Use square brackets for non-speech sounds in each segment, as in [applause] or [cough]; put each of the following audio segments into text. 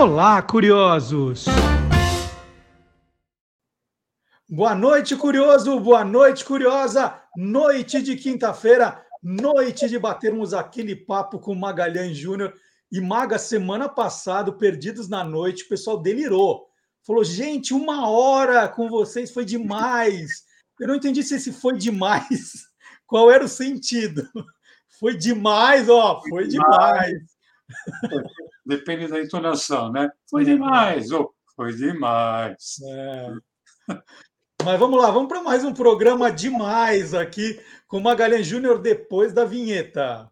Olá, curiosos! Boa noite, curioso! Boa noite, curiosa! Noite de quinta-feira, noite de batermos aquele papo com Magalhães Júnior. E Maga, semana passada, Perdidos na Noite, o pessoal delirou. Falou, gente, uma hora com vocês foi demais. Eu não entendi se esse foi demais. [laughs] Qual era o sentido? [laughs] Foi demais, ó, foi demais. [laughs] Depende da entonação, né? Foi demais, ou foi demais. É. Mas vamos lá, vamos para mais um programa demais aqui com Magalhães Júnior depois da vinheta.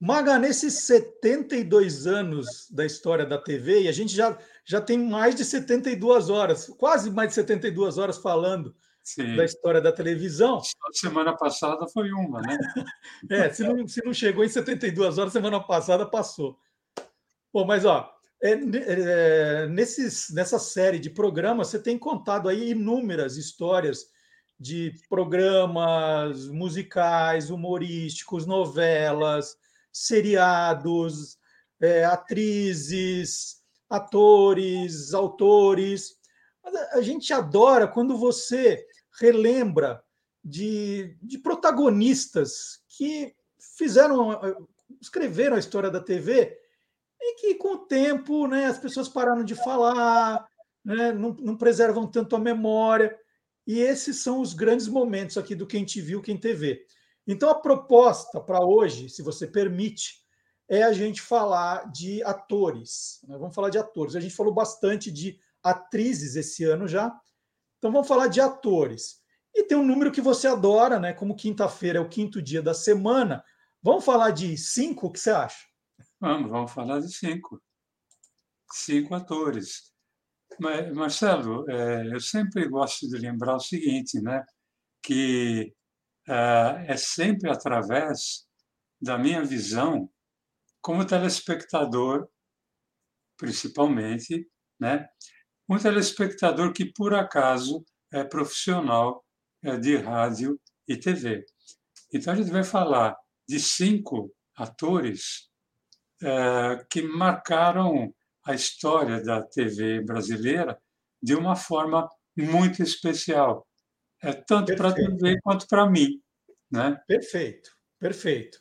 Maga, nesses 72 anos da história da TV, e a gente já, já tem mais de 72 horas, quase mais de 72 horas falando Sim. da história da televisão. Semana passada foi uma, né? [laughs] é, se não, se não chegou em 72 horas, semana passada passou. Bom, mas ó, é, é, nesses, nessa série de programas, você tem contado aí inúmeras histórias de programas musicais, humorísticos, novelas, seriados, é, atrizes, atores, autores. A gente adora quando você relembra de, de protagonistas que fizeram, escreveram a história da TV e que, com o tempo, né, as pessoas pararam de falar, né, não, não preservam tanto a memória. E esses são os grandes momentos aqui do Quem Te Viu, Quem TV. Então, a proposta para hoje, se você permite, é a gente falar de atores. Né? Vamos falar de atores. A gente falou bastante de atrizes esse ano já. Então, vamos falar de atores. E tem um número que você adora, né? Como quinta-feira é o quinto dia da semana. Vamos falar de cinco? O que você acha? Vamos, vamos falar de cinco. Cinco atores. Marcelo, é, eu sempre gosto de lembrar o seguinte, né? Que é sempre através da minha visão como telespectador, principalmente, né? Um telespectador que por acaso é profissional é, de rádio e TV. Então a gente vai falar de cinco atores é, que marcaram a história da TV brasileira de uma forma muito especial. É tanto para TV quanto para mim. Né? Perfeito, perfeito.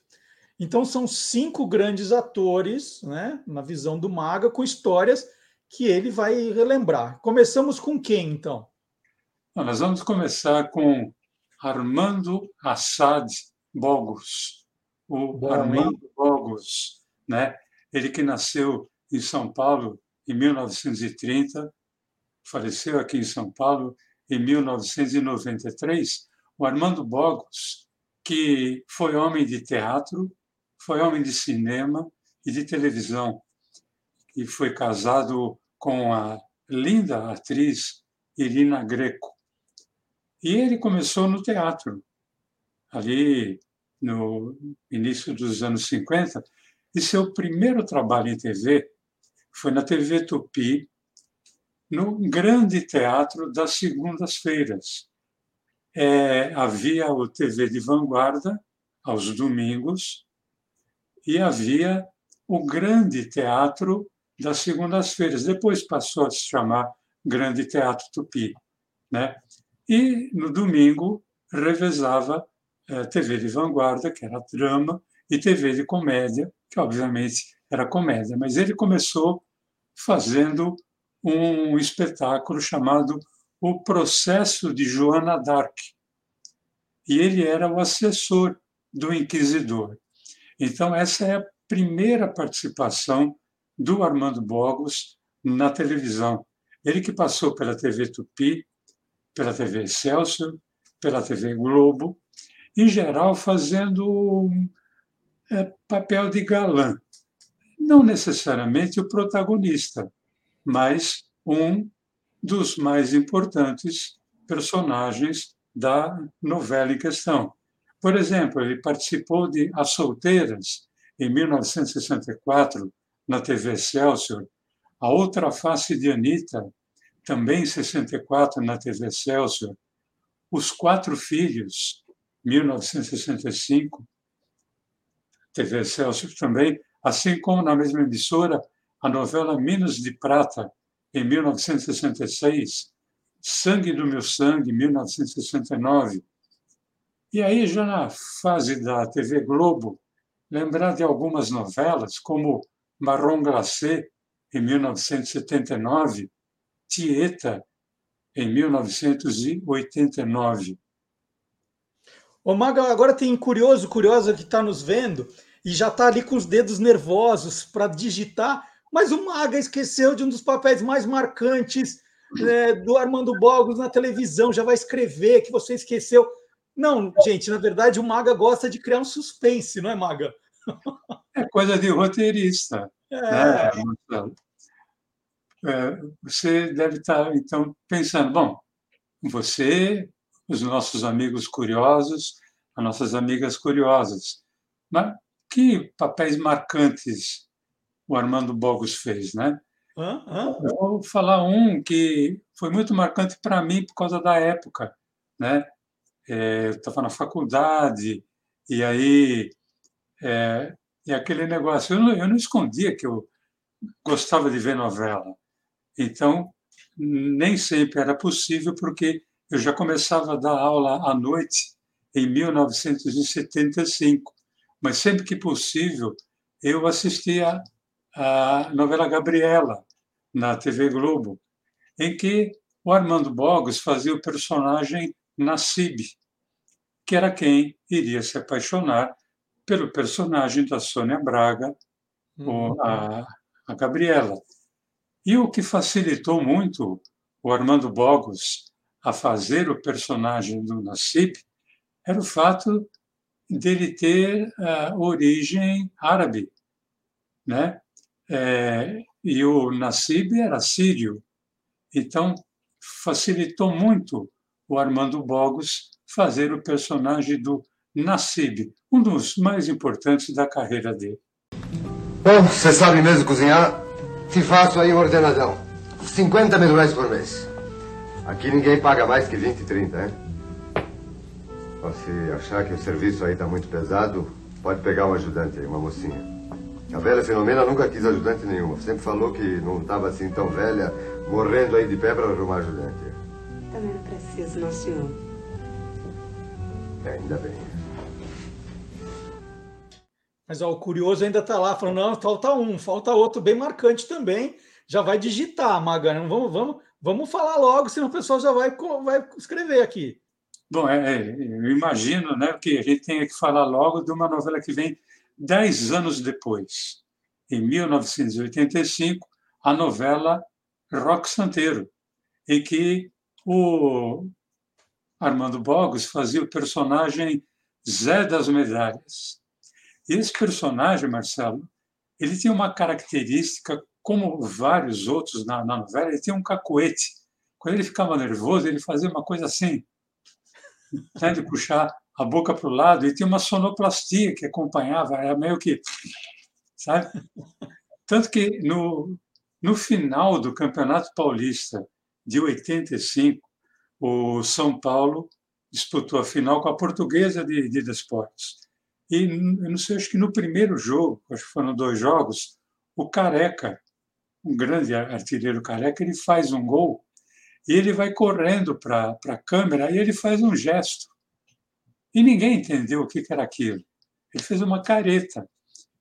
Então são cinco grandes atores, né, na visão do Maga, com histórias que ele vai relembrar. Começamos com quem, então? nós vamos começar com Armando Assad Bogos. O Bom, Armando hein? Bogos, né? ele que nasceu em São Paulo em 1930, faleceu aqui em São Paulo em 1993, o Armando Bogos, que foi homem de teatro, foi homem de cinema e de televisão, e foi casado com a linda atriz Irina Greco. E ele começou no teatro, ali no início dos anos 50, e seu primeiro trabalho em TV foi na TV Tupi, no grande teatro das segundas-feiras. É, havia o TV de vanguarda aos domingos e havia o grande teatro das segundas-feiras. Depois passou a se chamar Grande Teatro Tupi, né? E no domingo revezava é, TV de vanguarda, que era drama, e TV de comédia, que obviamente era comédia. Mas ele começou fazendo um espetáculo chamado O Processo de Joana d'Arc. E ele era o assessor do inquisidor. Então, essa é a primeira participação do Armando Bogos na televisão. Ele que passou pela TV Tupi, pela TV Excelsior, pela TV Globo, em geral fazendo é, papel de galã. Não necessariamente o protagonista, mas um dos mais importantes personagens da novela em questão. Por exemplo, ele participou de As Solteiras, em 1964, na TV Excelsior, A Outra Face de Anitta, também em 64, na TV Excelsior. Os Quatro Filhos, 1965, TV Excelsior também, assim como na mesma emissora, a novela Minas de Prata, em 1966, Sangue do Meu Sangue, 1969. E aí, já na fase da TV Globo, lembrar de algumas novelas, como Marrom Glacé, em 1979, Tieta, em 1989. Ô, Maga, agora tem curioso, curiosa que está nos vendo e já está ali com os dedos nervosos para digitar, mas o Maga esqueceu de um dos papéis mais marcantes é, do Armando Bogos na televisão, já vai escrever que você esqueceu. Não, gente, na verdade o Maga gosta de criar um suspense, não é, Maga? É coisa de roteirista. É. Né? É, você deve estar, então, pensando, bom, você, os nossos amigos curiosos, as nossas amigas curiosas, mas que papéis marcantes o Armando Bogos fez, né? Hã? Hã? Eu vou falar um que foi muito marcante para mim por causa da época, né? É, eu estava na faculdade e aí é, e aquele negócio, eu não, eu não escondia que eu gostava de ver novela. Então, nem sempre era possível, porque eu já começava a dar aula à noite em 1975, mas sempre que possível eu assistia a novela Gabriela na TV Globo, em que o Armando Bogos fazia o personagem Nassib, que era quem iria se apaixonar pelo personagem da Sônia Braga, uhum. a, a Gabriela. E o que facilitou muito o Armando Bogos a fazer o personagem do Nassib era o fato dele ter a origem árabe, né? É, e o Nassib era sírio. Então, facilitou muito o Armando Bogos fazer o personagem do Nassib, um dos mais importantes da carreira dele. Bom, você sabe mesmo cozinhar? Te faço aí um ordenadão. 50 mil reais por mês. Aqui ninguém paga mais que 20 e 30, hein? Se achar que o serviço aí tá muito pesado, pode pegar um ajudante aí, uma mocinha. A velha Filomena nunca quis ajudante nenhuma. Sempre falou que não estava assim tão velha, morrendo aí de pé para arrumar ajudante. Também não preciso, não, senhor. É, ainda bem. Mas ó, o curioso ainda está lá, falando, não, falta um, falta outro bem marcante também. Já vai digitar, Magana. Vamos, vamos, vamos falar logo, senão o pessoal já vai, vai escrever aqui. Bom, é, é, eu imagino né, que a gente tenha que falar logo de uma novela que vem dez anos depois. Em 1985, a novela Rock Santeiro, em que o Armando Bogos fazia o personagem Zé das Medalhas. Esse personagem, Marcelo, ele tinha uma característica, como vários outros na, na novela, ele tinha um cacuete. Quando ele ficava nervoso, ele fazia uma coisa assim, né, de puxar a boca para o lado, e tinha uma sonoplastia que acompanhava, era meio que. Sabe? Tanto que no, no final do Campeonato Paulista de 85, o São Paulo disputou a final com a Portuguesa de, de. E eu não sei, acho que no primeiro jogo, acho que foram dois jogos, o Careca, um grande artilheiro Careca, ele faz um gol e ele vai correndo para a câmera e ele faz um gesto. E ninguém entendeu o que era aquilo. Ele fez uma careta.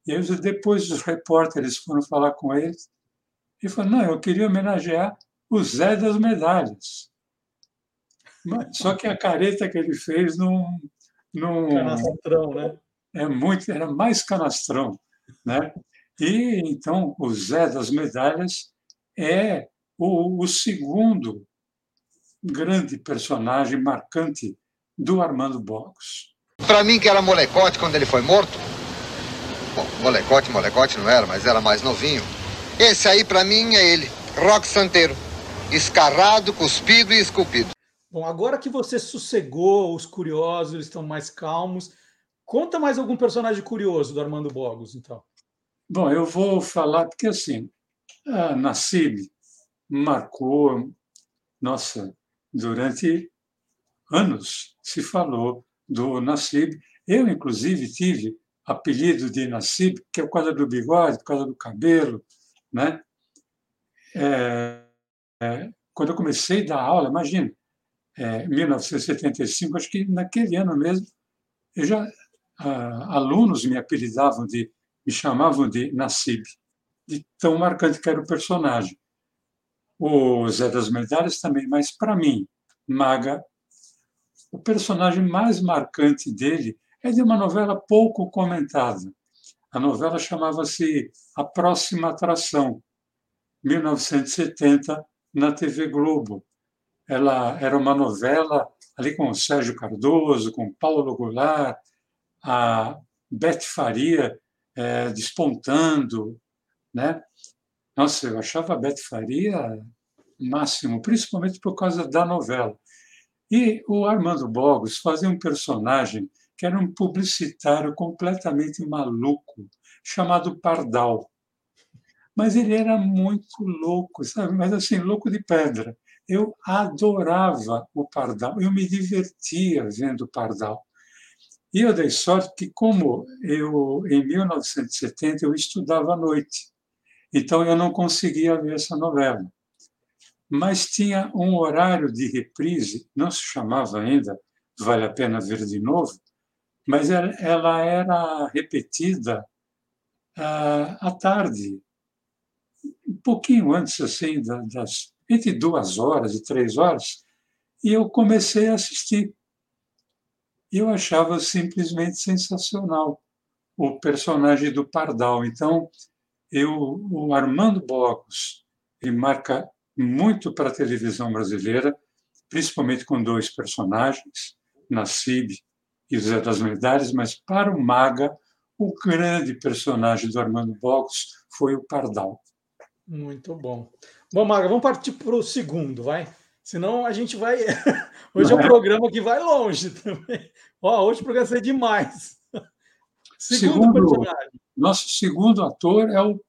E aí, depois os repórteres foram falar com ele. Ele falou: Não, eu queria homenagear o Zé das medalhas. Só que a careta que ele fez não. não Canastrão, né? é muito, era mais canastrão, né? E então o Zé das Medalhas é o, o segundo grande personagem marcante do Armando Bogos. Para mim que era molecote quando ele foi morto. Bom, molecote, molecote não era, mas era mais novinho. Esse aí para mim é ele, Rock Santeiro, escarrado, cuspido e esculpido. Bom, agora que você sossegou, os curiosos estão mais calmos, Conta mais algum personagem curioso do Armando Bogos, então. Bom, eu vou falar porque assim a Nassib marcou, nossa, durante anos se falou do Nassib. Eu, inclusive, tive apelido de Nassib, que é por causa do bigode, por causa do cabelo. Né? É, é, quando eu comecei a dar aula, imagina, é, 1975, acho que naquele ano mesmo, eu já, alunos me apelidavam de, me chamavam de Nassib, de tão marcante que era o personagem. O Zé das Medalhas também, mas para mim, Maga, o personagem mais marcante dele é de uma novela pouco comentada. A novela chamava-se A Próxima Atração, 1970, na TV Globo. Ela era uma novela ali com o Sérgio Cardoso, com Paulo Goulart, a Beth Faria é, despontando, né? Nossa, eu achava a Beth Faria máximo, principalmente por causa da novela. E o Armando Bogos fazia um personagem que era um publicitário completamente maluco, chamado Pardal. Mas ele era muito louco, sabe? Mas assim, louco de pedra. Eu adorava o Pardal, eu me divertia vendo o Pardal. E eu dei sorte que, como eu, em 1970, eu estudava à noite, então eu não conseguia ver essa novela mas tinha um horário de reprise, não se chamava ainda Vale a Pena Ver de Novo, mas ela era repetida ah, à tarde, um pouquinho antes assim das entre duas horas e três horas, e eu comecei a assistir. E eu achava simplesmente sensacional o personagem do Pardal. Então, eu, o Armando Bocos, ele marca muito para a televisão brasileira, principalmente com dois personagens, Nassib e Zé das Medalhas, mas para o Maga, o grande personagem do Armando Bogos foi o Pardal. Muito bom. Bom, Maga, vamos partir para o segundo, vai? Senão a gente vai. [laughs] [laughs] Hoje é um programa que vai longe também. Ó, hoje o programa ser demais. [laughs] Segundo, segundo personagem. Nosso segundo ator é o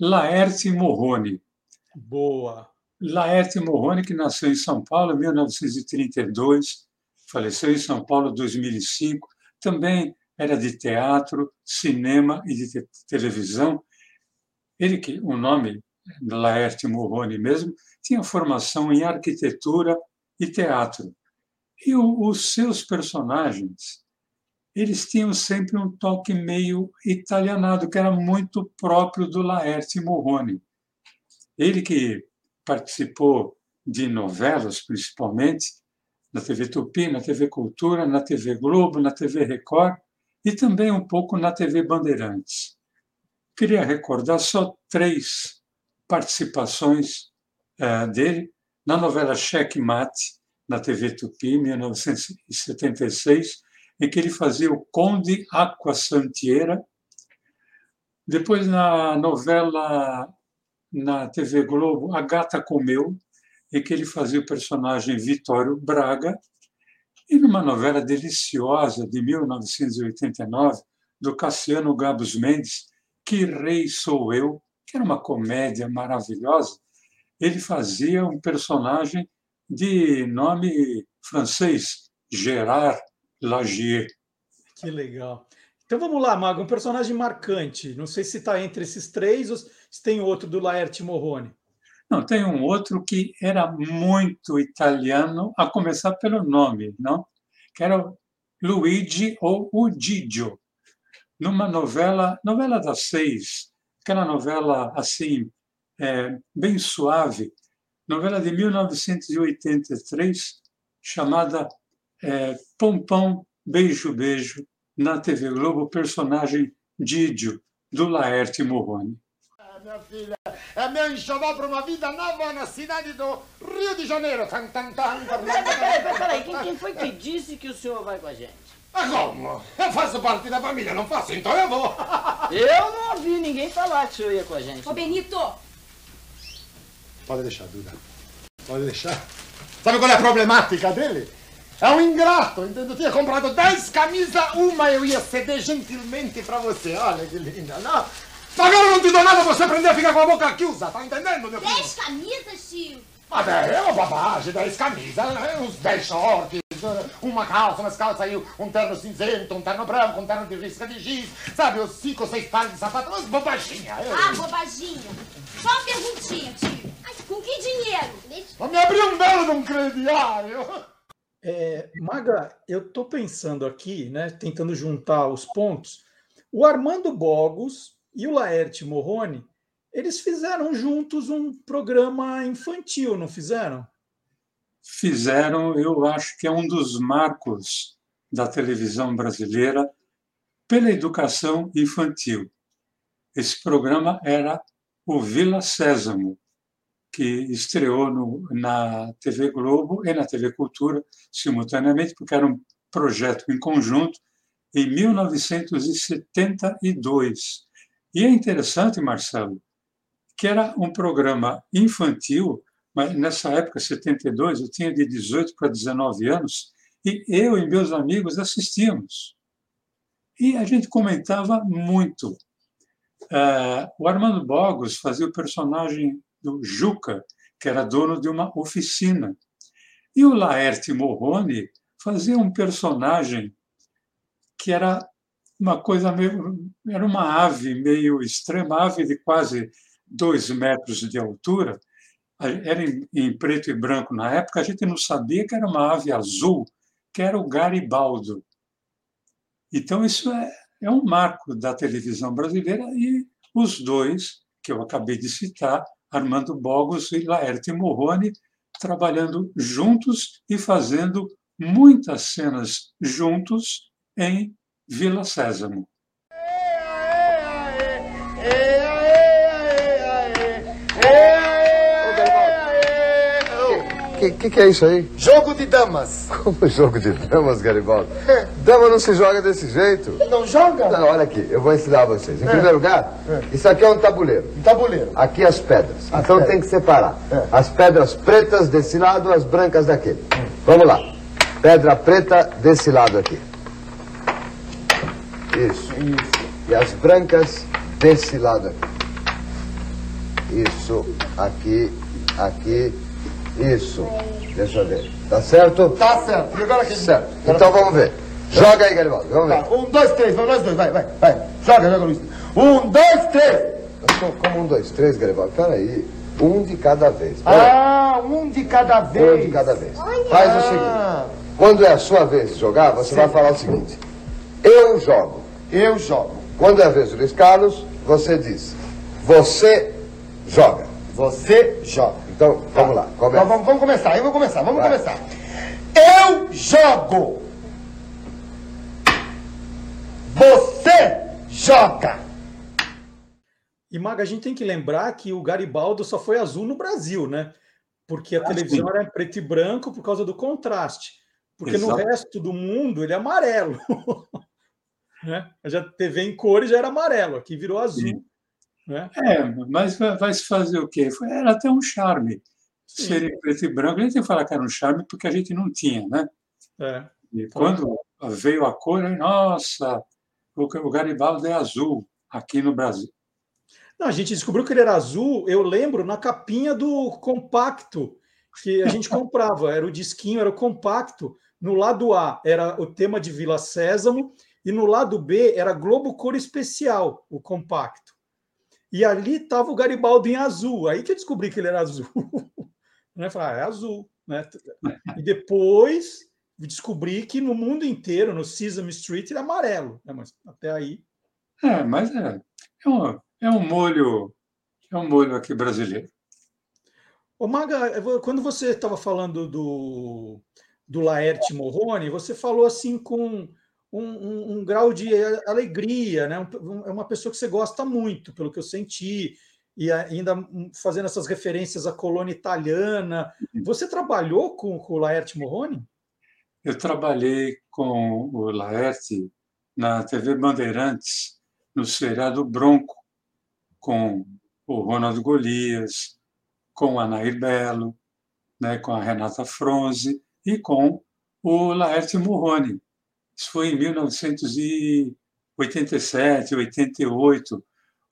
Laerte Morrone. Boa. Laerte Morrone, que nasceu em São Paulo em 1932, faleceu em São Paulo em 2005, também era de teatro, cinema e de te televisão. Ele que o nome Laerte Morrone mesmo tinha formação em arquitetura e teatro. E o, os seus personagens, eles tinham sempre um toque meio italianado, que era muito próprio do Laerte Morrone. Ele que participou de novelas, principalmente, na TV Tupi, na TV Cultura, na TV Globo, na TV Record e também um pouco na TV Bandeirantes. Queria recordar só três participações uh, dele na novela Cheque Mate, na TV Tupi, 1976, em que ele fazia o Conde Aqua Santiera. Depois, na novela na TV Globo, A Gata Comeu, em que ele fazia o personagem Vitório Braga, e numa novela deliciosa de 1989, do Cassiano Gabos Mendes, Que Rei Sou Eu, que era uma comédia maravilhosa, ele fazia um personagem de nome francês, Gérard Lagier. Que legal. Então vamos lá, Mago, um personagem marcante. Não sei se está entre esses três se tem outro do Laerte Morrone. Não, tem um outro que era muito italiano, a começar pelo nome, não? Que era Luigi ou o Didio, numa novela, novela das seis, aquela novela assim, é, bem suave, novela de 1983, chamada é, Pompom Beijo Beijo, na TV Globo personagem Didio, do Laerte Morrone. Minha filha, é meu enxoval para uma vida nova na cidade do Rio de Janeiro. Tan, tan, tan, peraí, peraí, quem, quem foi que disse que o senhor vai com a gente? Ah, como? Eu faço parte da família, não faço? Então eu vou. Eu não ouvi ninguém falar que o senhor ia com a gente. Ô, Benito! Pode deixar, Duda. Pode deixar. Sabe qual é a problemática dele? É um ingrato, entendeu? Eu tinha comprado 10 camisas, uma eu ia ceder gentilmente para você. Olha que linda, não? Agora não te dou nada você aprender a ficar com a boca aqui, usa, tá entendendo, meu filho? Dez camisas, tio. Ah, é uma bobagem, 10 camisas, né? uns 10 shorts, uma calça, umas calças aí, um terno cinzento, um terno branco, um terno de risca de giz, sabe, os 5 ou 6 pares de sapato, umas bobaginhas. Ah, bobaginha. Só uma perguntinha, tio. Ai, com que dinheiro? Vou me abrir um belo de um crediário. É, Maga, eu estou pensando aqui, né, tentando juntar os pontos. O Armando Bogos e o Laerte Morrone, eles fizeram juntos um programa infantil, não fizeram? Fizeram, eu acho que é um dos marcos da televisão brasileira pela educação infantil. Esse programa era o Vila Sésamo, que estreou no, na TV Globo e na TV Cultura simultaneamente, porque era um projeto em conjunto, em 1972. E é interessante, Marcelo, que era um programa infantil, mas nessa época, 72, eu tinha de 18 para 19 anos, e eu e meus amigos assistíamos. E a gente comentava muito. Uh, o Armando Bogos fazia o personagem do Juca, que era dono de uma oficina. E o Laerte Morrone fazia um personagem que era uma coisa meio. era uma ave meio extrema, ave de quase dois metros de altura. Era em, preto e branco na época, a gente não sabia que era uma ave azul, que era o Garibaldo. Então, isso é, é um marco da televisão brasileira e os dois, que eu acabei de citar, Armando Bogos e Laerte Morrone, trabalhando juntos e fazendo muitas cenas juntos em Vila Sésamo. O que, que, que, é isso aí? Jogo de damas. [laughs] Como jogo de damas, Garibaldo? É. Dama não se joga desse jeito. Não joga? Não, olha aqui, eu vou ensinar vocês. Em é. primeiro lugar, é. isso aqui é um tabuleiro. Um tabuleiro. Aqui as pedras. As então pedras. tem que separar. É. As pedras pretas desse lado, as brancas daquele. Hum. Vamos lá. Pedra preta desse lado aqui. Isso. Isso. E as brancas desse lado aqui. Isso. Aqui, aqui isso. Deixa eu ver. Tá certo? Tá certo. E agora aqui? Certo. Então vamos ver. Joga aí, Garibaldo. Vamos ver. Tá. Um, dois, três. Vamos nós dois. Vai, vai, vai. Joga, joga, Luiz. Um, dois, três. Como um, dois, três, Garibaldo? Peraí. Um de cada vez. Ah, um de cada vez. Um de cada vez. Olha. Faz o seguinte. Quando é a sua vez de jogar, você Sim. vai falar o seguinte. Eu jogo. Eu jogo. Quando é a vez do Luiz Carlos, você diz. Você joga. Você joga. Então, vamos lá. Começa. Vamos, vamos, começar, eu vou começar, vamos Vai. começar. Eu jogo. Você joga. E, Maga, a gente tem que lembrar que o Garibaldo só foi azul no Brasil, né? Porque a ah, televisão sim. era preto e branco por causa do contraste. Porque Exato. no resto do mundo ele é amarelo. [laughs] né? Já TV em cores já era amarelo, aqui virou azul. Sim. Né? É, mas vai se fazer o quê? Era até um charme. Sim. Ser preto e branco, a gente tem que falar que era um charme porque a gente não tinha, né? É. E quando veio a cor, nossa, o Garibaldi é azul aqui no Brasil. Não, a gente descobriu que ele era azul, eu lembro, na capinha do compacto que a gente [laughs] comprava. Era o disquinho, era o compacto. No lado A era o tema de Vila Sésamo e no lado B era Globo Cor Especial, o compacto. E ali estava o Garibaldi em azul. Aí que eu descobri que ele era azul. [laughs] né? Falei, ah, é azul. Né? E depois descobri que no mundo inteiro, no Sesame Street, ele é amarelo. Né? Mas até aí. É, mas é, é, um, é um molho. É um molho aqui brasileiro. Ô, Maga, quando você estava falando do, do Laerte Morrone, você falou assim com um, um, um, grau de alegria, né? é uma pessoa que você gosta muito, pelo que eu senti, e ainda fazendo essas referências à colônia italiana. Uhum. Você trabalhou com, com o Laerte Morrone? Eu trabalhei com o Laerte na TV Bandeirantes, no seriado Bronco, com o Ronaldo Golias, com a Nair Belo, né, com a Renata Fronze e com o Laerte Morrone, isso foi em 1987, 88.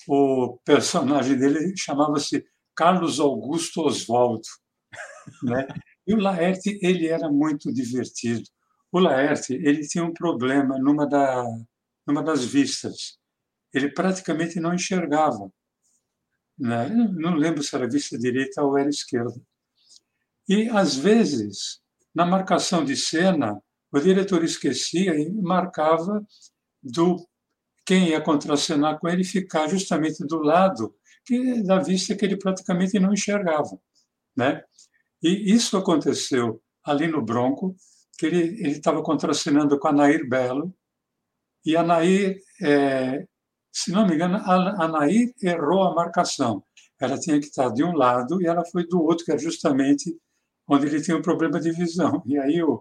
o personagem dele chamava-se Carlos Augusto Oswaldo. [laughs] Né? E o Laerte, ele era muito divertido. O Laerte, ele tinha um problema numa, da, numa das vistas. Ele praticamente não enxergava. Né? Não lembro se era vista direita ou era esquerda. E, às vezes, na marcação de cena, o diretor esquecia e marcava do quem ia contracenar com ele ficar justamente do lado que, da vista que ele praticamente não enxergava. Né? E isso aconteceu ali no Bronco, que ele estava contracenando com a Nair Belo, e a Nair, é, se não me engano, a, a Nair errou a marcação. Ela tinha que estar de um lado e ela foi do outro, que era justamente onde ele tinha um problema de visão. [laughs] E aí o,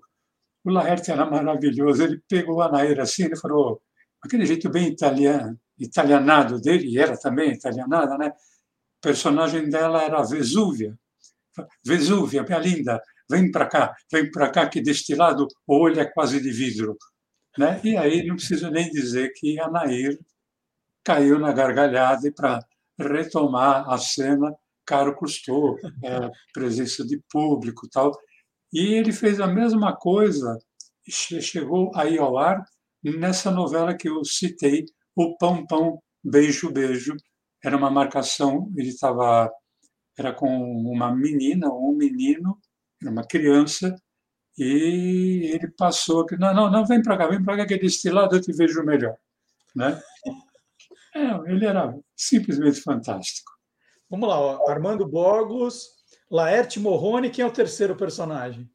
o Laerte era maravilhoso, ele pegou a Nair assim, ele falou, aquele jeito bem italiano, italianado dele, e era também italianada, né? O personagem dela era Vesúvia. Vesúvia, minha linda, vem para cá, vem para cá, que deste lado o olho é quase de vidro. Né? E aí não preciso nem dizer que a Nair caiu na gargalhada e para retomar a cena, caro custou, é, presença de público tal. E ele fez a mesma coisa, chegou aí ao ar nessa novela que eu citei, O Pão Pão, Beijo Beijo. Era uma marcação, ele estava era com uma menina ou um menino, era uma criança, e ele passou que não, não, não, vem para cá, vem para cá que deste lado eu te vejo melhor, né? [laughs] É, ele era simplesmente fantástico. Vamos lá, ó. Armando Borgos, Laerte Morrone, quem é o terceiro personagem?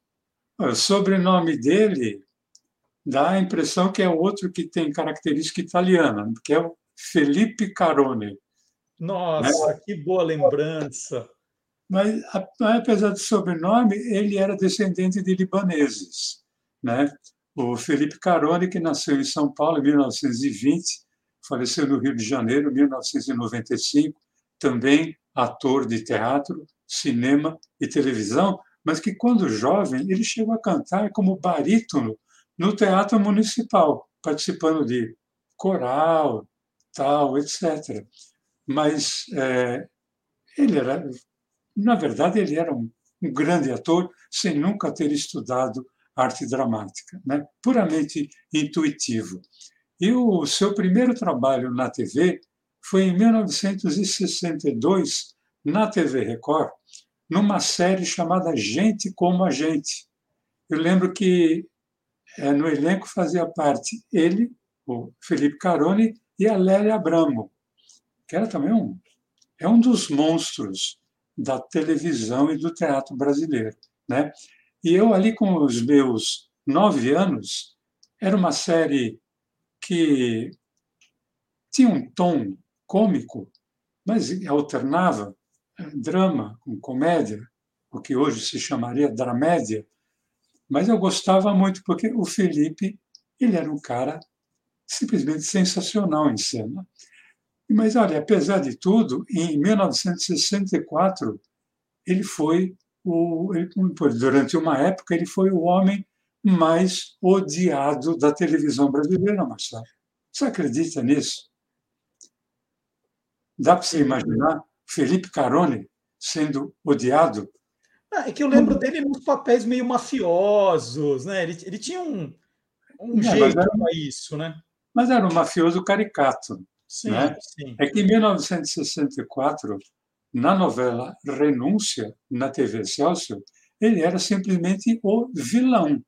O sobrenome dele dá a impressão que é outro que tem característica italiana, que é o Felipe Carone. Nossa, né? que boa lembrança! Mas, apesar do sobrenome, ele era descendente de libaneses. Né? O Felipe Carone, que nasceu em São Paulo em 1920, faleceu no Rio de Janeiro em 1995, também ator de teatro, cinema e televisão, mas que, quando jovem, ele chegou a cantar como barítono no Teatro Municipal, participando de coral, tal, etc. Mas é, ele era, na verdade, ele era um, um, grande ator sem nunca ter estudado arte dramática, né? puramente intuitivo. E o seu primeiro trabalho na TV foi em 1962, na TV Record, numa série chamada Gente como a Gente. Eu lembro que é, no elenco fazia parte ele, o Felipe Carone e a Lélia Abramo, que era também um, é um dos monstros da televisão e do teatro brasileiro. Né? E eu, ali com os meus nove anos, era uma série que tinha um tom cômico, mas alternava drama com comédia, o que hoje se chamaria dramédia, mas eu gostava muito porque o Felipe, ele era um cara simplesmente sensacional em cena. Mas olha, apesar de tudo, em 1964 ele foi o ele, durante uma época ele foi o homem mais odiado da televisão brasileira, Marcelo. Você acredita nisso? Dá para você imaginar Felipe Carone sendo odiado ah, é que eu lembro dele nos papéis meio mafiosos, né? Ele, ele tinha um, um é, jeito para isso, né? Mas era um mafioso caricato. Sim, né? sim. É que em 1964, na novela Renúncia, na TV Celso, ele era simplesmente o vilão.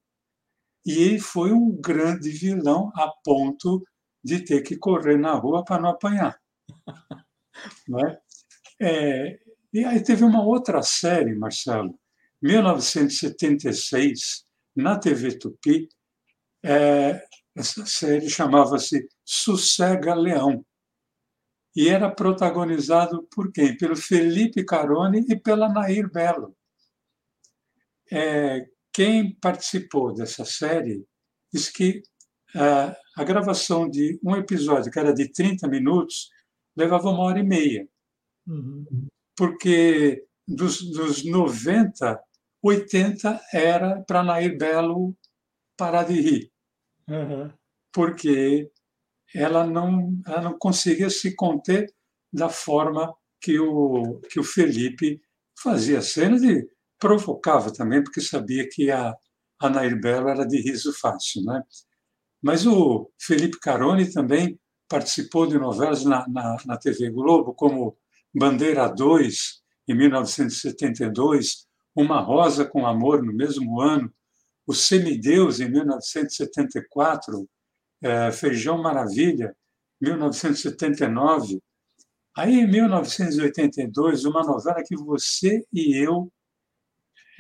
E ele foi um grande vilão a ponto de ter que correr na rua para não apanhar. [laughs] né? É, e aí teve uma outra série, Marcelo, 1976, na TV Tupi, é, essa série chamava-se Sossega Leão. E era protagonizado por quem? Pelo Felipe Carone e pela Nair Belo. É, quem participou dessa série disse que é, a gravação de um episódio, que era de 30 minutos, levava uma hora e meia. Uhum porque dos, dos 90, 80 era para Nair Belo parar de rir. Uhum. Porque ela não, ela não conseguia se conter da forma que o, que o Felipe fazia cenas e provocava também, porque sabia que a, a Nair Belo era de riso fácil. Né? Mas o Felipe Caroni também participou de novelas na, na, na TV Globo, como Bandeira 2, em 1972, Uma Rosa com Amor, no mesmo ano, O Semideus, em 1974, é, Feijão Maravilha, 1979. Aí, em 1982, uma novela que você e eu,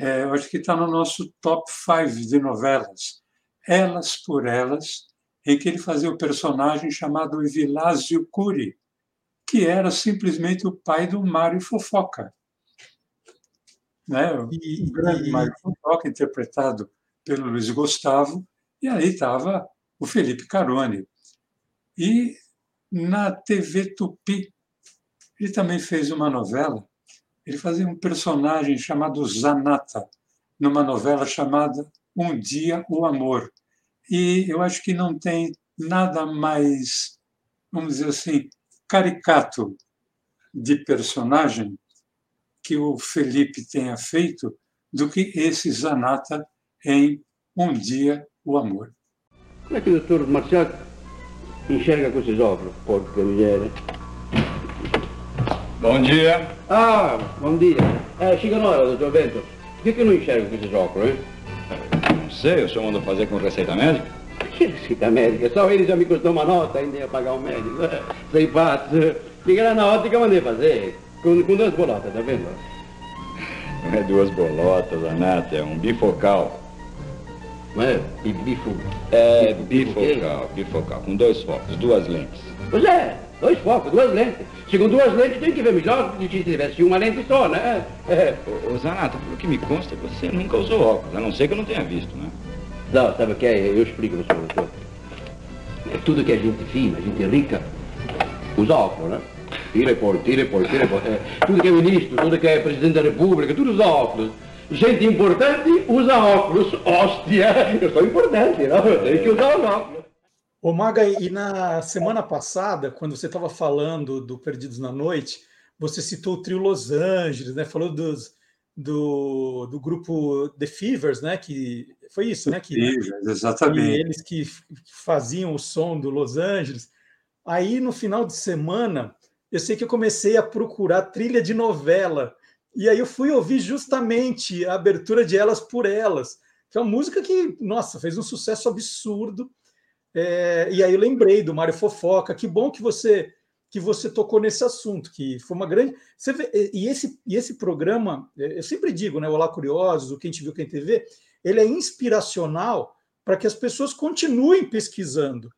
é, eu acho que está no nosso top 5 de novelas, Elas por Elas, em que ele fazia o personagem chamado Vilásio Cury, que era simplesmente o pai do Mário Fofoca. Né? O e, grande e... Mário Fofoca, interpretado pelo Luiz Gustavo, e aí estava o Felipe Carone. E na TV Tupi, ele também fez uma novela. Ele fazia um personagem chamado Zanata, numa novela chamada Um Dia o Amor. E eu acho que não tem nada mais, vamos dizer assim, caricato de personagem que o Felipe tenha feito do que esse Zanata em Um Dia o Amor. Como é que o doutor Marcial enxerga com esses óculos, porca miséria? Bom dia. Ah, bom dia. É, chega na hora, doutor Bento. Por que, que eu não enxergo com esses óculos, hein? Não sei, o senhor mandou fazer com receita médica? Que receita médica? Só ele já me custou uma nota, ainda ia pagar o um médico. Sem fato. Liga lá na ótica, mandei fazer. Com, com duas bolotas, tá vendo? Não é duas bolotas, Anata, é um bifocal. Não é? Bifo... É, bifocal, bifocal, com dois focos, duas lentes. Pois é, dois focos, duas lentes. Se com duas lentes tem que ver melhor do que se tivesse uma lente só, né? É. Ô, ô Zanata, pelo que me consta, você nunca usou óculos, a não ser que eu não tenha visto, né? Não, sabe o que é? Eu explico, senhor doutor. É tudo que é gente fina, gente rica, usa óculos, né? Tira e põe, tira e põe, tira e põe. É, tudo que é ministro, tudo que é presidente da república, tudo usa óculos. Gente importante usa óculos. Hóstia, [laughs] eu sou importante, não? Eu tenho que usar os óculos. Ô Maga, e na semana passada, quando você estava falando do Perdidos na Noite, você citou o trio Los Angeles, né? Falou dos, do, do grupo The Fevers, né? Que foi isso, né? Que, exatamente. eles que faziam o som do Los Angeles. Aí no final de semana, eu sei que eu comecei a procurar trilha de novela e aí eu fui ouvir justamente a abertura de Elas por Elas, que é uma música que, nossa, fez um sucesso absurdo. É, e aí eu lembrei do Mário Fofoca. Que bom que você que você tocou nesse assunto, que foi uma grande. Vê, e, esse, e esse programa, é, eu sempre digo, né? Olá Curiosos, o Quem Te Viu, Quem TV, ele é inspiracional para que as pessoas continuem pesquisando.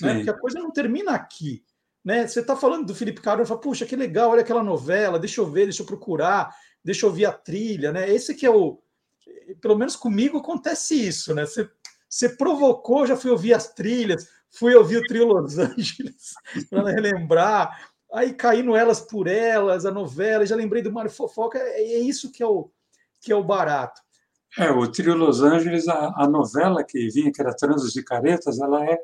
Né? Porque a coisa não termina aqui. Né? Você está falando do Felipe Carvalho, fala, puxa, que legal, olha aquela novela, deixa eu ver, deixa eu procurar, deixa eu ouvir a trilha, né? Esse que é o. Pelo menos comigo acontece isso, né? Você, você provocou, já fui ouvir as trilhas, fui ouvir o trio Los [laughs] Angeles para relembrar, aí caindo elas por elas, a novela, já lembrei do Mário Fofoca, é, é isso que é o, que é o barato. É, o trio Los Angeles, a, a novela que vinha, que era Transos e Caretas, ela é,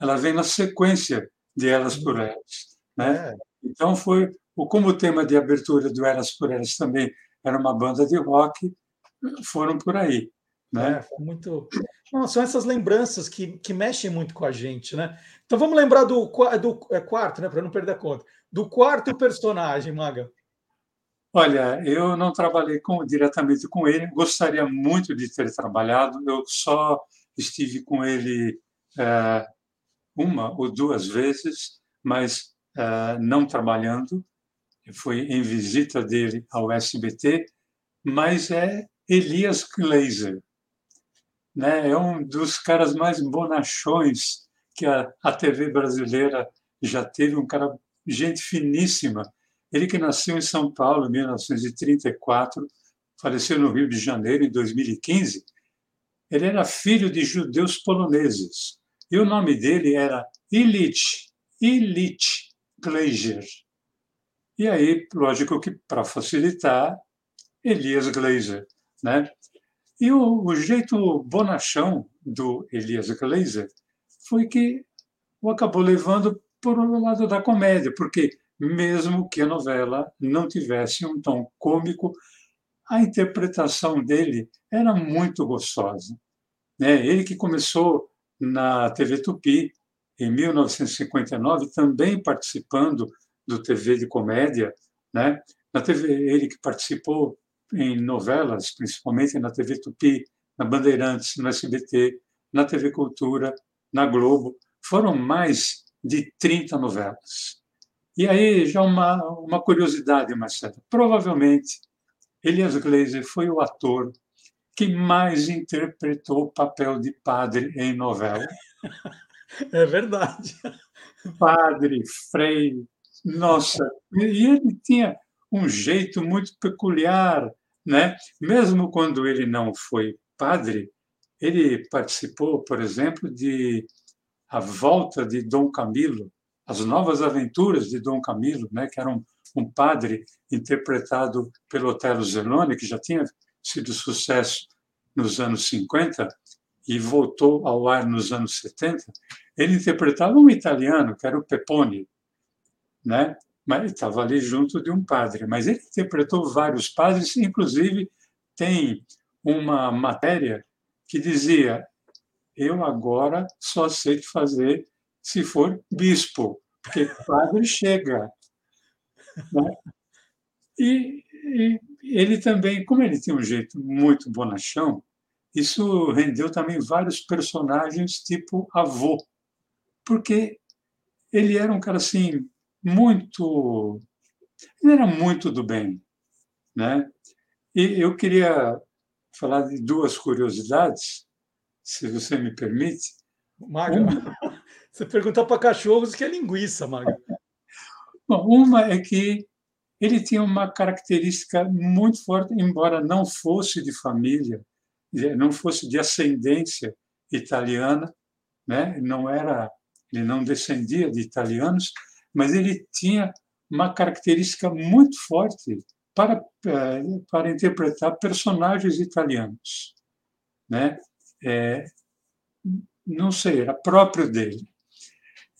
ela vem na sequência de Elas por Elas. Né? É. Então, foi como o tema de abertura do Elas por Elas também era uma banda de rock, foram por aí. Né? É, muito. Não, são essas lembranças que, que mexem muito com a gente, né? Então vamos lembrar do, do é, quarto, né? Para não perder a conta. Do quarto personagem, Maga. Olha, eu não trabalhei com, diretamente com ele, gostaria muito de ter trabalhado, eu só estive com ele é, uma ou duas vezes, mas uh, não trabalhando. Fui em visita dele ao SBT, mas é Elias Glazer. Né? É um dos caras mais bonachões que a, a TV brasileira já teve, um cara, gente finíssima. Ele que nasceu em São Paulo em 1934, faleceu no Rio de Janeiro em 2015. Ele era filho de judeus poloneses e o nome dele era Illich, Illich Glazer. E aí, lógico que para facilitar, Elias Glazer. Né? E o, o, jeito bonachão do Elias Glazer foi que o acabou levando por um lado da comédia, porque mesmo que a novela não tivesse um tom cômico, a interpretação dele era muito gostosa. Né? Ele que começou na TV Tupi em 1959, também participando do TV de comédia, né? Na TV ele que participou em novelas, principalmente na TV Tupi, na Bandeirantes, no SBT, na TV Cultura, na Globo, foram mais de 30 novelas. E aí já uma, uma curiosidade, Marcelo. Provavelmente, Elias Glazer foi o ator que mais interpretou o papel de padre em novela. [laughs] É verdade. Padre, frei, nossa. E ele tinha um jeito muito peculiar, né? Mesmo quando ele não foi padre, ele participou, por exemplo, de A Volta de Dom Camilo, As Novas Aventuras de Dom Camilo, né? que era um, um padre interpretado pelo Otelo Zanoni, que já tinha sido sucesso nos anos 50 e voltou ao ar nos anos 70. Ele interpretava um italiano, que era o Pepone, né? mas estava ali junto de um padre. Mas ele interpretou vários padres, inclusive tem uma matéria que dizia: eu agora só sei fazer se for bispo, porque padre chega. Né? E, e, ele também, como ele tinha um jeito muito bonachão, isso rendeu também vários personagens tipo avô, porque ele era um cara assim muito, ele era muito do bem, né? E eu queria falar de duas curiosidades, se você me permite. Maga. Você perguntar para cachorros que é linguiça, Maga. [laughs] Bom, uma é que ele tinha uma característica muito forte, embora não fosse de família, não fosse de ascendência italiana, né? Não era, ele não descendia de italianos, mas ele tinha uma característica muito forte para, eh, para interpretar personagens italianos. Né? É, não sei, era próprio dele.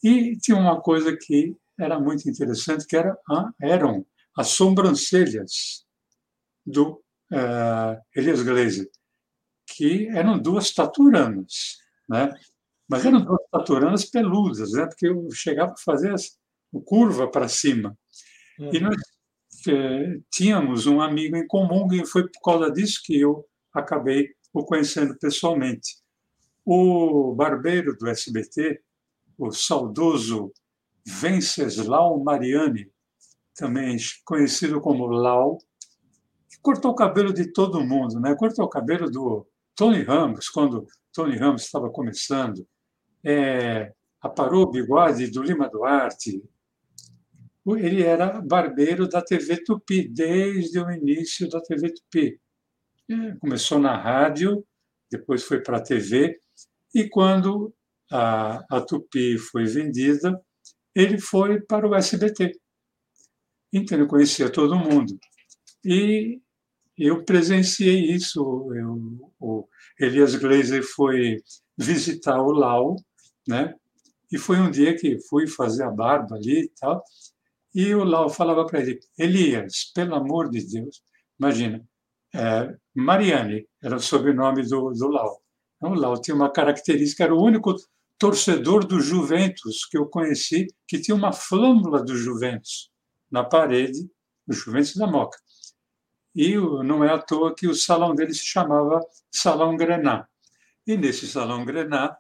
E tinha uma coisa que era muito interessante, que era, eram as sobrancelhas do uh, Elias Glazer, que eram duas taturanas, né? mas eram duas taturanas peludas, né? porque eu chegava a fazer as, curva para cima. Uhum. E nós é, tínhamos um amigo em comum e foi por causa disso que eu acabei o conhecendo pessoalmente. O barbeiro do SBT, o saudoso Venceslau Mariani, também conhecido como Lau, cortou o cabelo de todo mundo, né? Cortou o cabelo do Tony Ramos quando Tony Ramos estava começando, é, aparou o bigode do Lima Duarte, ele era barbeiro da TV Tupi, desde o início da TV Tupi. Começou na rádio, depois foi para a TV, e quando a, a Tupi foi vendida, ele foi para o SBT. Então, ele conhecia todo mundo. E eu presenciei isso. Eu, o Elias Glazer foi visitar o Lau, né? E foi um dia que fui fazer a barba ali e tal. E o Lau falava para ele: Elias, pelo amor de Deus, imagina, é, Mariane era o sobrenome do, do Lau. Então, o Lau tinha uma característica, era o único torcedor do Juventus que eu conheci que tinha uma flâmula do Juventus na parede, do Juventus da Moca. E não é à toa que o salão dele se chamava Salão Grená. E nesse Salão Grená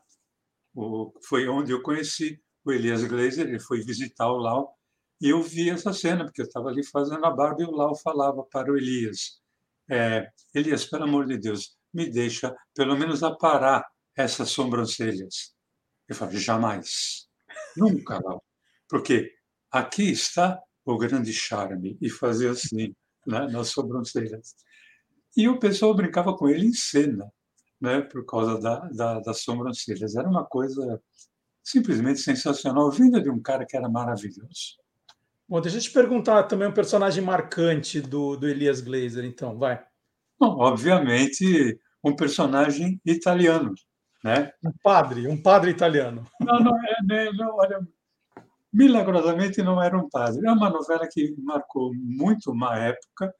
foi onde eu conheci o Elias Glazer, ele foi visitar o Lau e eu vi essa cena, porque eu estava ali fazendo a barba e o Lau falava para o Elias: é, Elias, pelo amor de Deus, me deixa pelo menos aparar essas sobrancelhas. Eu falei: jamais, nunca, porque aqui está o grande charme, e fazer assim, né, nas sobrancelhas. E o pessoal brincava com ele em cena, né, por causa da, da, das sobrancelhas. Era uma coisa simplesmente sensacional, vinda de um cara que era maravilhoso. Bom, deixa eu te perguntar também um personagem marcante do, do Elias Glazer, então, vai. Bom, obviamente, um personagem italiano, né? Um padre, um padre italiano. Não, não, é, né, não olha, Milagrosamente não era um padre. É uma novela que marcou muito uma época.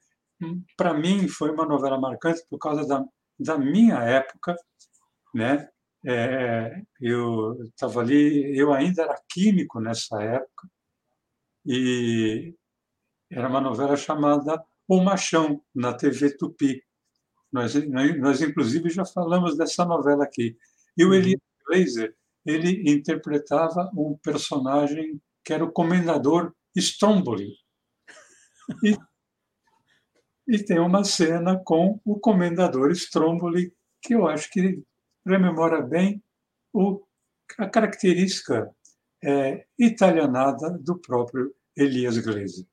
Para mim, foi uma novela marcante por causa da, da minha época, né? É, eu estava ali, eu ainda era químico nessa época, e era uma novela chamada O Machão, na TV Tupi. Nós, nós, inclusive, já falamos dessa novela aqui. E o uhum. Elias Glazer, ele interpretava um personagem que era o comendador Stromboli. E, e tem uma cena com o comendador Stromboli que eu acho que rememora bem o, a característica é, italianada do próprio Elias Glazer.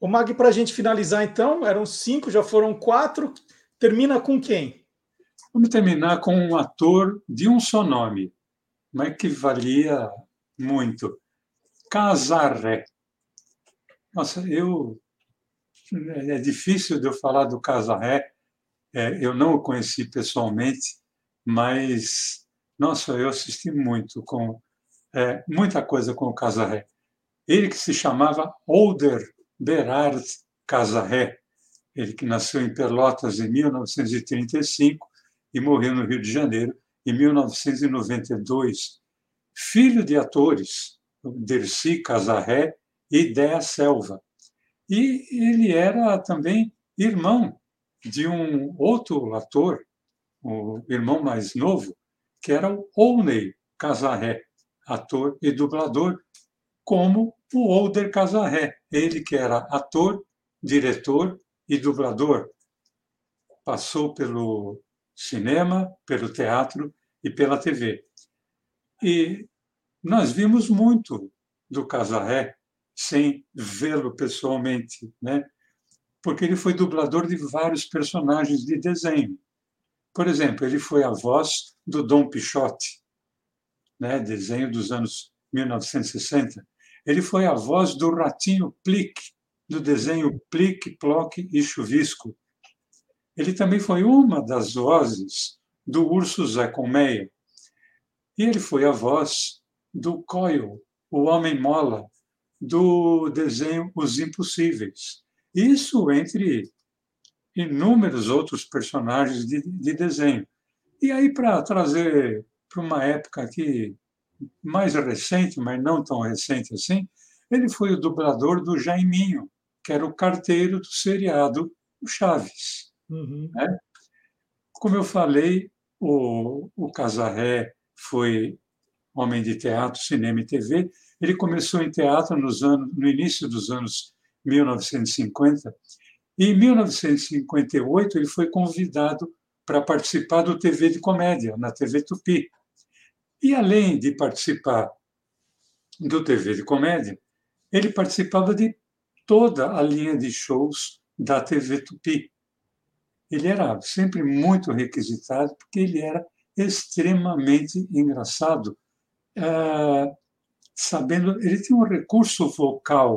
O Mag, para a gente finalizar, então, eram cinco, já foram quatro. Termina com quem? Vamos terminar com um ator de um só nome, mas que valia muito. Casarré. Nossa, eu. É difícil de eu falar do Casarré. É, eu não o conheci pessoalmente, mas, nossa, eu assisti muito com. É, muita coisa com o Casarré. Ele que se chamava Older Berard Casarré, ele que nasceu em Pelotas em 1935 e morreu no Rio de Janeiro em 1992. Filho de atores, Dercy Casarré e Dea Selva. E ele era também irmão de um outro ator, o irmão mais novo, que era o Olney Casarré, ator e dublador, como o Older Casarré, ele que era ator, diretor e dublador. Passou pelo cinema, pelo teatro e pela TV. E nós vimos muito do Casarré sem vê-lo pessoalmente, né? porque ele foi dublador de vários personagens de desenho. Por exemplo, ele foi a voz do Dom Pichote, né? desenho dos anos 1960. Ele foi a voz do Ratinho Plique, do desenho Plique, Ploque e Chuvisco. Ele também foi uma das vozes do Urso Zé Colmeia. E ele foi a voz do Coyle, o Homem Mola, do desenho Os Impossíveis. Isso entre inúmeros outros personagens de, de desenho. E aí, para trazer para uma época aqui mais recente, mas não tão recente assim, ele foi o dublador do Jaiminho, que era o carteiro do seriado Chaves. Uhum. Né? Como eu falei, o, o Casarré foi homem de teatro, cinema e TV. Ele começou em teatro nos anos, no início dos anos 1950 e em 1958 ele foi convidado para participar do TV de comédia na TV Tupi. E além de participar do TV de comédia, ele participava de toda a linha de shows da TV Tupi. Ele era sempre muito requisitado porque ele era extremamente engraçado, é, sabendo ele tinha um recurso vocal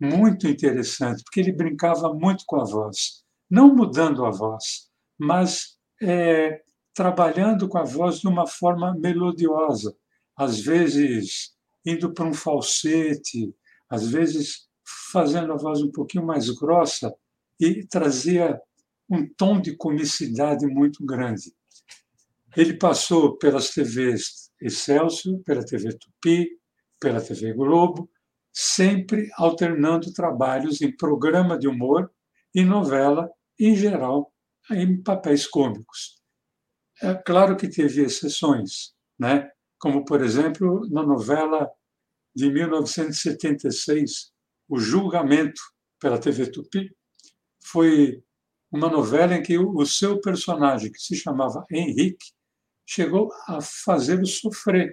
muito interessante porque ele brincava muito com a voz, não mudando a voz, mas é, trabalhando com a voz de uma forma melodiosa, às vezes indo para um falsete, às vezes fazendo a voz um pouquinho mais grossa e trazia um tom de comicidade muito grande. Ele passou pelas TVs Excelsior, pela TV Tupi, pela TV Globo, sempre alternando trabalhos em programa de humor e novela, em geral, em papéis cômicos. É claro que teve exceções, né? como, por exemplo, na novela de 1976, O Julgamento, pela TV Tupi, foi uma novela em que o seu personagem, que se chamava Henrique, chegou a fazê-lo sofrer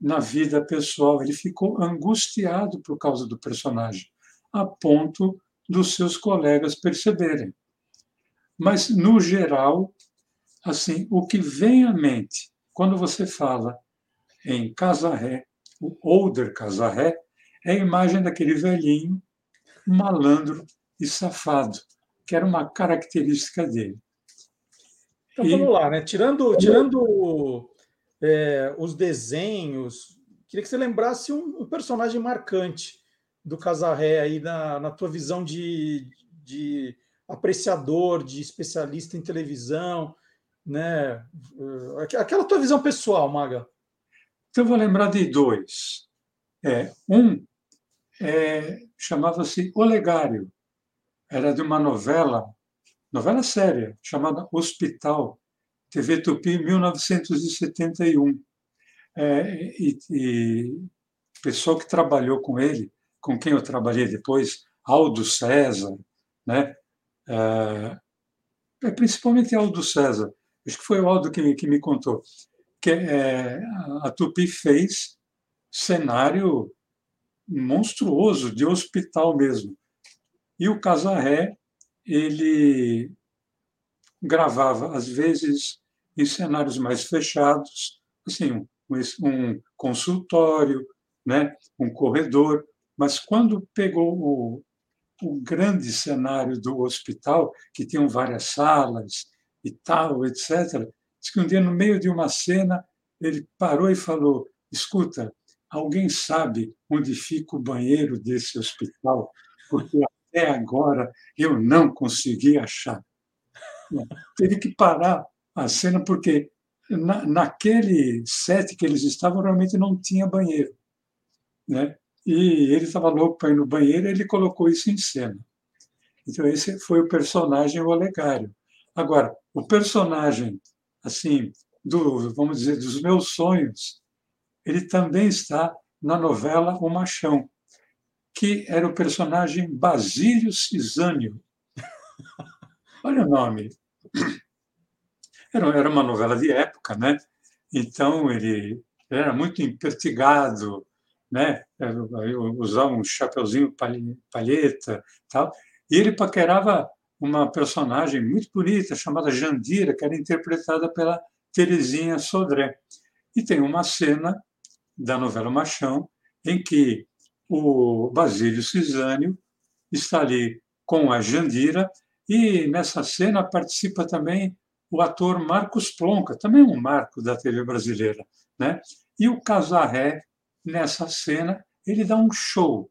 na vida pessoal. Ele ficou angustiado por causa do personagem, a ponto dos seus colegas perceberem. Mas, no geral, assim, o que vem à mente quando você fala em Casarré, o Older Casarré, é a imagem daquele velhinho malandro e safado, que era uma característica dele. Então e... vamos lá, né? Tirando, tirando é, os desenhos Queria que você lembrasse um, um personagem marcante do Casarré aí na, na tua visão de, de apreciador, de especialista em televisão, né? Aquela tua visão pessoal, Maga. Então, eu vou lembrar de dois. É, um é, chamava-se Olegário. Era de uma novela, novela séria, chamada Hospital, TV Tupi, 1971. É, e, o pessoal que trabalhou com ele, com quem eu trabalhei depois, Aldo César, né? É, é principalmente Aldo César, acho que foi o Aldo que, que me contou, que é, a Tupi fez cenário monstruoso de hospital mesmo. E o Casarré, ele gravava, às vezes, em cenários mais fechados, assim, um, um consultório, né, um corredor, mas quando pegou o, o grande cenário do hospital, que tinham várias salas e tal, etc., diz que um dia, no meio de uma cena, ele parou e falou: Escuta, alguém sabe onde fica o banheiro desse hospital? Porque até agora eu não consegui achar. Teve que parar a cena porque na, naquele set que eles estavam realmente não tinha banheiro, né? E ele estava louco para ir no banheiro, ele colocou isso em cena. Então esse foi o personagem o Olegário. Agora, o personagem assim do, vamos dizer, dos meus sonhos, ele também está na novela O Machão, que era o personagem Basílio Cisânio. [laughs] Olha o nome. Era, era uma novela de época, né? Então ele era muito impertigado, né? Usava um chapeuzinho palheta, tal. E ele paquerava uma personagem muito bonita chamada Jandira, que era interpretada pela Terezinha Sodré. E tem uma cena da novela Machão em que o Basílio Cisânio está ali com a Jandira e nessa cena participa também o ator Marcos Plonka, também um marco da TV brasileira, né? E o Casarré nessa cena ele dá um show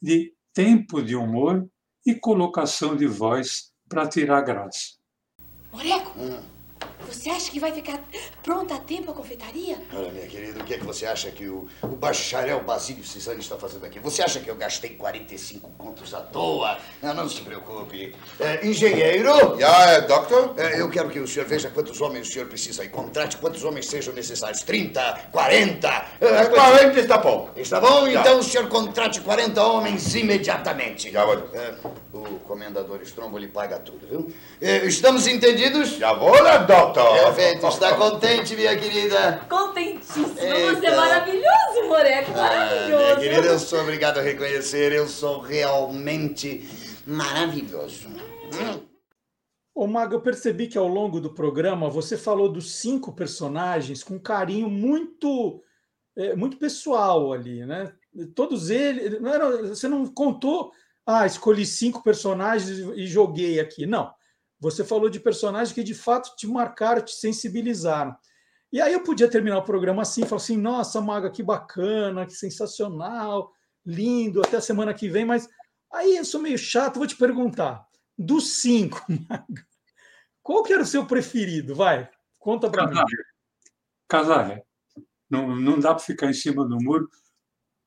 de tempo de humor e colocação de voz para tirar graça. Moreco, hum. Você acha que vai ficar pronta a tempo a confeitaria? Olha, minha querida, o que é que você acha que o, o bacharel Basílio Cisani está fazendo aqui? Você acha que eu gastei 45 contos à toa? Não, não se preocupe. É, engenheiro? Ja, é, doctor? É, eu quero que o senhor veja quantos homens o senhor precisa e contrate quantos homens sejam necessários. 30, 40. É, 40 está bom. Está bom? Já. Então o senhor contrate 40 homens imediatamente. Já vou. É, o comendador Strombo lhe paga tudo, viu? É, estamos entendidos? Já vou, né, Perfeito. Está contente, minha querida? Contentíssimo. Você é maravilhoso, Moreco. Maravilhoso. Ah, minha querida, eu sou obrigado a reconhecer. Eu sou realmente maravilhoso. Ô, Maga, eu percebi que ao longo do programa você falou dos cinco personagens com um carinho muito, é, muito pessoal ali, né? Todos eles. Não era, você não contou, ah, escolhi cinco personagens e joguei aqui. Não. Você falou de personagens que de fato te marcaram, te sensibilizaram. E aí eu podia terminar o programa assim, falar assim: nossa, Maga, que bacana, que sensacional, lindo, até a semana que vem, mas aí eu sou meio chato, vou te perguntar: dos cinco, [laughs] Maga, qual que era o seu preferido? Vai, conta para mim. Casaré. Não, não dá para ficar em cima do muro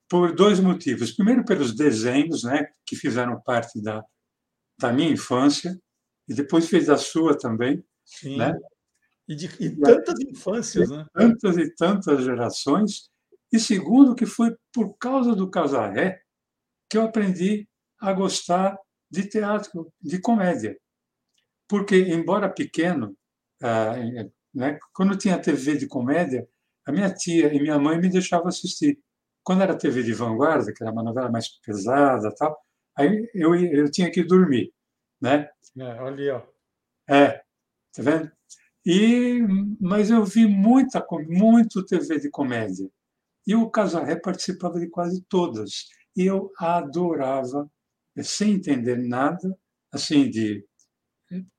por dois motivos. Primeiro, pelos desenhos, né, que fizeram parte da, da minha infância e depois fez a sua também. Sim. Né? E, de, e tantas infâncias, né? Tantas e tantas gerações. E segundo, que foi por causa do Casaré que eu aprendi a gostar de teatro, de comédia. Porque, embora pequeno, ah, né, quando tinha TV de comédia, a minha tia e minha mãe me deixavam assistir. Quando era TV de vanguarda, que era uma novela mais pesada, tal, aí eu, eu tinha que dormir né? É, ali, ó. É, tá vendo? E, mas eu vi muita, muito TV de comédia. E o Casarré participava de quase todas. E eu adorava, sem entender nada, assim, de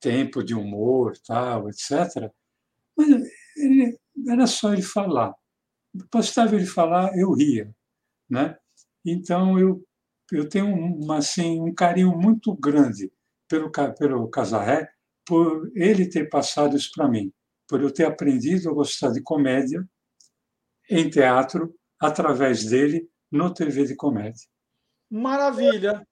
tempo de humor, tal, etc. Mas ele, era só ele falar. bastava ele falar, eu ria, né? Então eu eu tenho uma, assim um carinho muito grande pelo pelo Casarré, por ele ter passado isso para mim, por eu ter aprendido a gostar de comédia em teatro através dele no TV de comédia. Maravilha.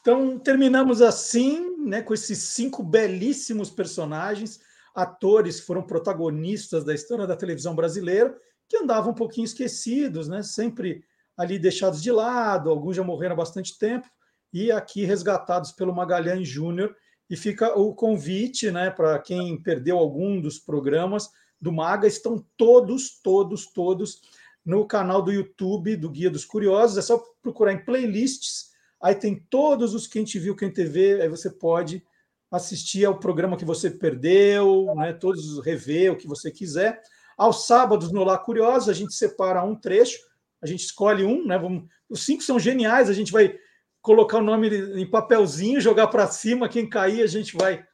Então terminamos assim, né, com esses cinco belíssimos personagens, atores foram protagonistas da história da televisão brasileira, que andavam um pouquinho esquecidos, né, sempre ali deixados de lado, alguns já morreram há bastante tempo, e aqui resgatados pelo Magalhães Júnior. E fica o convite né, para quem perdeu algum dos programas do Maga, estão todos, todos, todos no canal do YouTube do Guia dos Curiosos. É só procurar em playlists, aí tem todos os Quem Te Viu, Quem TV, aí você pode assistir ao programa que você perdeu, né, todos rever o que você quiser. Aos sábados, no Lá Curiosos, a gente separa um trecho a gente escolhe um, né? Vamos, os cinco são geniais, a gente vai colocar o nome em papelzinho, jogar para cima, quem cair a gente vai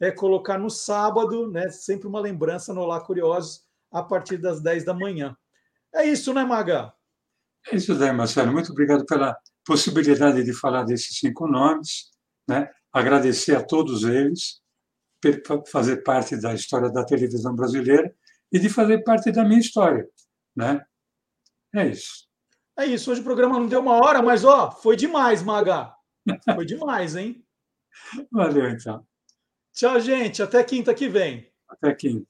é, colocar no sábado, né? Sempre uma lembrança no Lá Curiosos, a partir das 10 da manhã. É isso, né, Maga? É isso daí, Marcelo. Muito obrigado pela possibilidade de falar desses cinco nomes, né? Agradecer a todos eles por fazer parte da história da televisão brasileira e de fazer parte da minha história, né? É isso. É isso. Hoje o programa não deu uma hora, mas ó, foi demais, Maga. Foi demais, hein? [laughs] Valeu, então. Tchau, gente. Até quinta que vem. Até quinta.